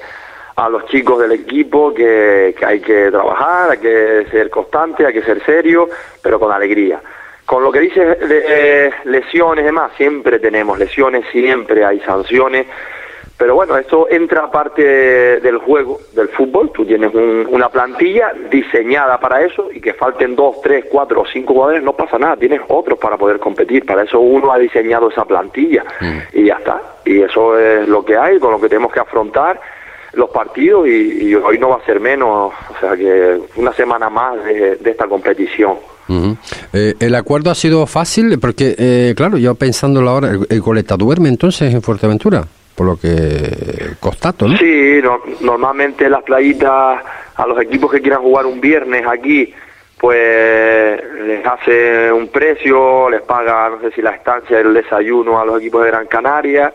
Speaker 14: a los chicos del equipo que, hay que trabajar, hay que ser constante, hay que ser serio, pero con alegría. Con lo que dices de lesiones y demás, siempre tenemos lesiones, siempre hay sanciones pero bueno, esto entra aparte del juego, del fútbol. Tú tienes una plantilla diseñada para eso y que falten dos, tres, cuatro o cinco jugadores, no pasa nada. Tienes otros para poder competir. Para eso uno ha diseñado esa plantilla mm. y ya está. Y eso es lo que hay, con lo que tenemos que afrontar los partidos y, hoy no va a ser menos. O sea que una semana más de, esta competición.
Speaker 6: Eh, ¿El acuerdo ha sido fácil? Porque, eh, claro, yo pensándolo ahora, ¿el, el Coleta duerme entonces en Fuerteventura? Por lo que constato, ¿no?
Speaker 14: Sí, normalmente las playitas a los equipos que quieran jugar un viernes aquí, pues les hace un precio, les paga, no sé si la estancia, el desayuno a los equipos de Gran Canaria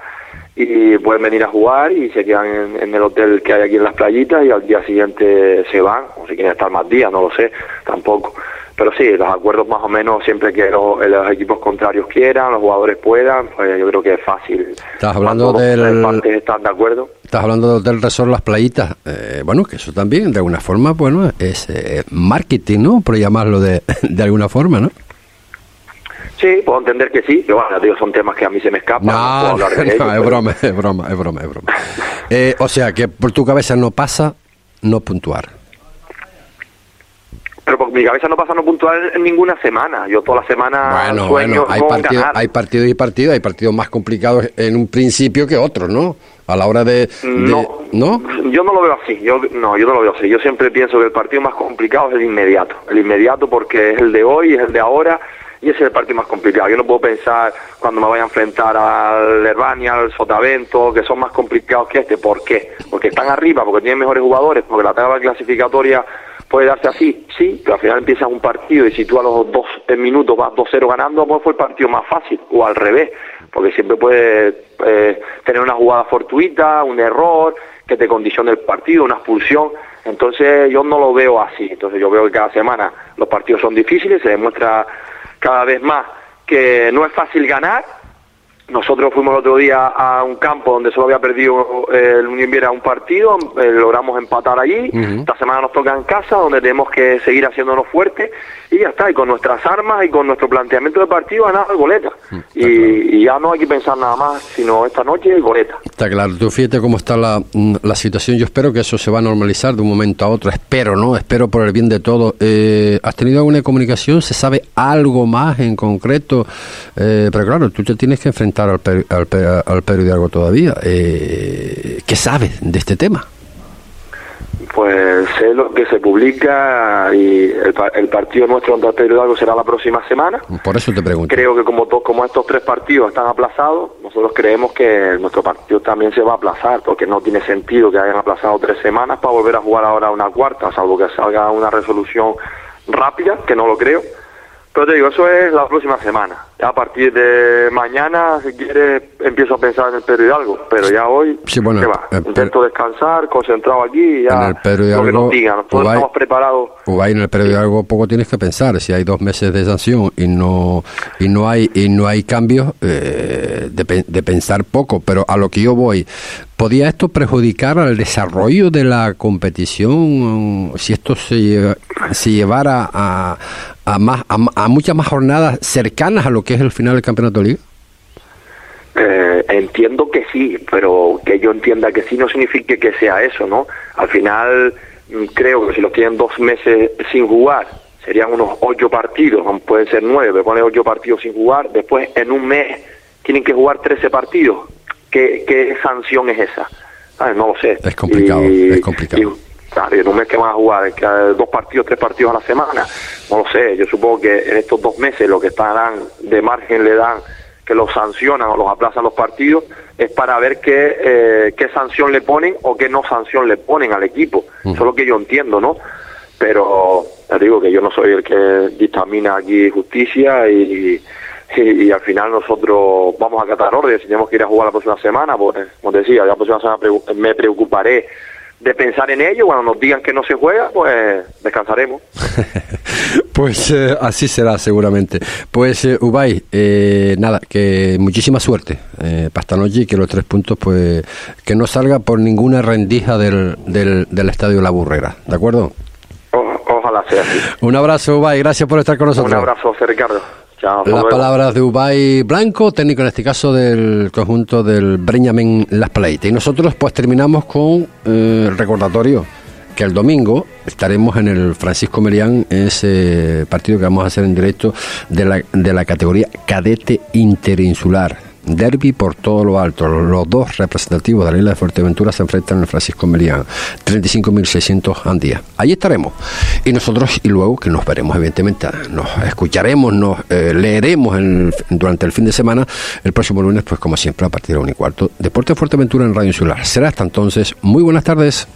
Speaker 14: y pueden venir a jugar y se quedan en, el hotel que hay aquí en las playitas y al día siguiente se van, o si quieren estar más días, no lo sé, tampoco pero sí, los acuerdos más o menos siempre que los, equipos contrarios quieran, los jugadores puedan, pues yo creo que es fácil.
Speaker 6: Estás hablando del...
Speaker 14: están de acuerdo.
Speaker 6: Estás hablando del resort Las Playitas. Eh, bueno, que eso también, de alguna forma, bueno, es eh, marketing, ¿no? Por llamarlo de, de alguna forma, ¿no?
Speaker 14: Sí, puedo entender que sí, pero bueno, digo, son temas que a mí se me escapan. No, no,
Speaker 6: es, broma, es broma, es broma, es broma, eh, o sea, que por tu cabeza no pasa no puntuar.
Speaker 14: pero por mi cabeza no pasa no puntual en ninguna semana. Yo toda la semana
Speaker 6: Bueno,
Speaker 14: sueño
Speaker 6: bueno, hay
Speaker 14: ganar.
Speaker 6: hay partidos y partidos, hay partidos más complicados en un principio que otros, ¿no? A la hora de... de-
Speaker 14: No.
Speaker 6: ¿No?
Speaker 14: Yo no lo veo así, yo no, yo no lo veo así. Yo siempre pienso que el partido más complicado es el inmediato. El inmediato porque es el de hoy, es el de ahora y ese es el partido más complicado. Yo no puedo pensar cuando me vaya a enfrentar al Herbania, al Sotavento, que son más complicados que este. ¿Por qué? Porque están arriba, porque tienen mejores jugadores, porque la tabla clasificatoria puede darse así, sí, pero al final empiezas un partido y si tú a los dos minutos vas 2-0 ganando, pues fue el partido más fácil, o al revés, porque siempre puedes eh, tener una jugada fortuita, un error, que te condicione el partido, una expulsión. Entonces yo no lo veo así. Entonces yo veo que cada semana los partidos son difíciles, se demuestra cada vez más que no es fácil ganar. Nosotros fuimos el otro día a un campo donde solo había perdido eh, el Unión Viera un partido, eh, logramos empatar allí. Esta semana nos toca en casa, donde tenemos que seguir haciéndonos fuertes y ya está. Y con nuestras armas y con nuestro planteamiento de partido, ganar el goleta. y, y ya no hay que pensar nada más, sino esta noche el goleta.
Speaker 6: Está claro, tú fíjate cómo está la, mm, la situación. Yo espero que eso se va a normalizar de un momento a otro. Espero, ¿no? Espero por el bien de todos. Eh, ¿Has tenido alguna comunicación? ¿Se sabe algo más en concreto? Eh, pero claro, tú te tienes que enfrentar al, Pedro- al, al todavía. Eh, ¿Qué sabes de este tema?
Speaker 14: Pues sé lo que se publica y el, el partido nuestro contra el Hidalgo será la próxima semana.
Speaker 6: Por eso te pregunto.
Speaker 14: Creo que como, to- como estos tres partidos están aplazados, nosotros creemos que nuestro partido también se va a aplazar, porque no tiene sentido que hayan aplazado tres semanas para volver a jugar ahora una cuarta, salvo que salga una resolución rápida, que no lo creo. Pero te digo, eso es la próxima semana. A partir de mañana, si quieres, empiezo a pensar en el Pedro Hidalgo, pero ya hoy,
Speaker 6: Sí, bueno,
Speaker 14: ¿qué va?
Speaker 6: eh,
Speaker 14: Intento descansar, concentrado aquí y ya
Speaker 6: En el Pedro
Speaker 14: lo que
Speaker 6: Hidalgo,
Speaker 14: nos digan. Nosotros
Speaker 6: Ubay-
Speaker 14: estamos preparados
Speaker 6: Ubay, en el periodo de algo poco tienes que pensar. Si hay dos meses de sanción y no y no hay y no hay cambios, eh, de, de pensar poco. Pero a lo que yo voy, ¿podía esto perjudicar al desarrollo de la competición si esto se, lle- se llevara a, a más a, a muchas más jornadas cercanas a lo que es el final del campeonato de liga?
Speaker 14: Eh, entiendo que sí, pero que yo entienda que sí no significa que sea eso, ¿no? Al final mm, creo que si los tienen dos meses sin jugar, serían unos ocho partidos, pueden ser nueve, pero ponen ocho partidos sin jugar, después en un mes tienen que jugar trece partidos. ¿Qué, qué sanción es esa? Ah, no lo sé.
Speaker 6: Es complicado,
Speaker 14: Y-
Speaker 6: es complicado.
Speaker 14: y, claro, y en un mes que van a jugar, que, eh, dos partidos, tres partidos a la semana, no lo sé. Yo supongo que en estos dos meses lo que estarán de margen le dan que los sancionan o los aplazan los partidos es para ver qué, eh, qué sanción le ponen o qué no sanción le ponen al equipo. Eso es lo que yo entiendo, ¿no? Pero te digo que yo no soy el que dictamina aquí justicia y, y, y al final nosotros vamos a acatar órdenes. Si tenemos que ir a jugar la próxima semana, pues como te decía, la próxima semana me preocuparé de pensar en ello. Cuando nos digan que no se juega, pues descansaremos.
Speaker 6: Pues eh, así será seguramente. Pues eh, Ubay, eh, nada, que muchísima suerte eh, para esta noche y que los tres puntos, pues que no salga por ninguna rendija del, del, del Estadio La Burrera, ¿de acuerdo?
Speaker 14: O- ojalá sea así.
Speaker 6: Un abrazo Ubay, gracias por estar con nosotros.
Speaker 14: Un abrazo, Ricardo. Chao.
Speaker 6: Las palabras de Ubay Blanco, técnico en este caso del conjunto del Breñamen Las Paleitas. Y nosotros pues terminamos con eh, el recordatorio que el domingo estaremos en el Francisco Melián, ese partido que vamos a hacer en directo de la, de la categoría cadete interinsular. Derby por todo lo alto. Los dos representativos de la isla de Fuerteventura se enfrentan en Francisco Melián. 35.600 al día. Ahí estaremos. Y nosotros, y luego que nos veremos, evidentemente, nos escucharemos, nos eh, leeremos durante el fin de semana. El próximo lunes, pues como siempre, a partir de la 1 y cuarto. Deporte Fuerteventura en Radio Insular. Será hasta entonces. Muy buenas tardes.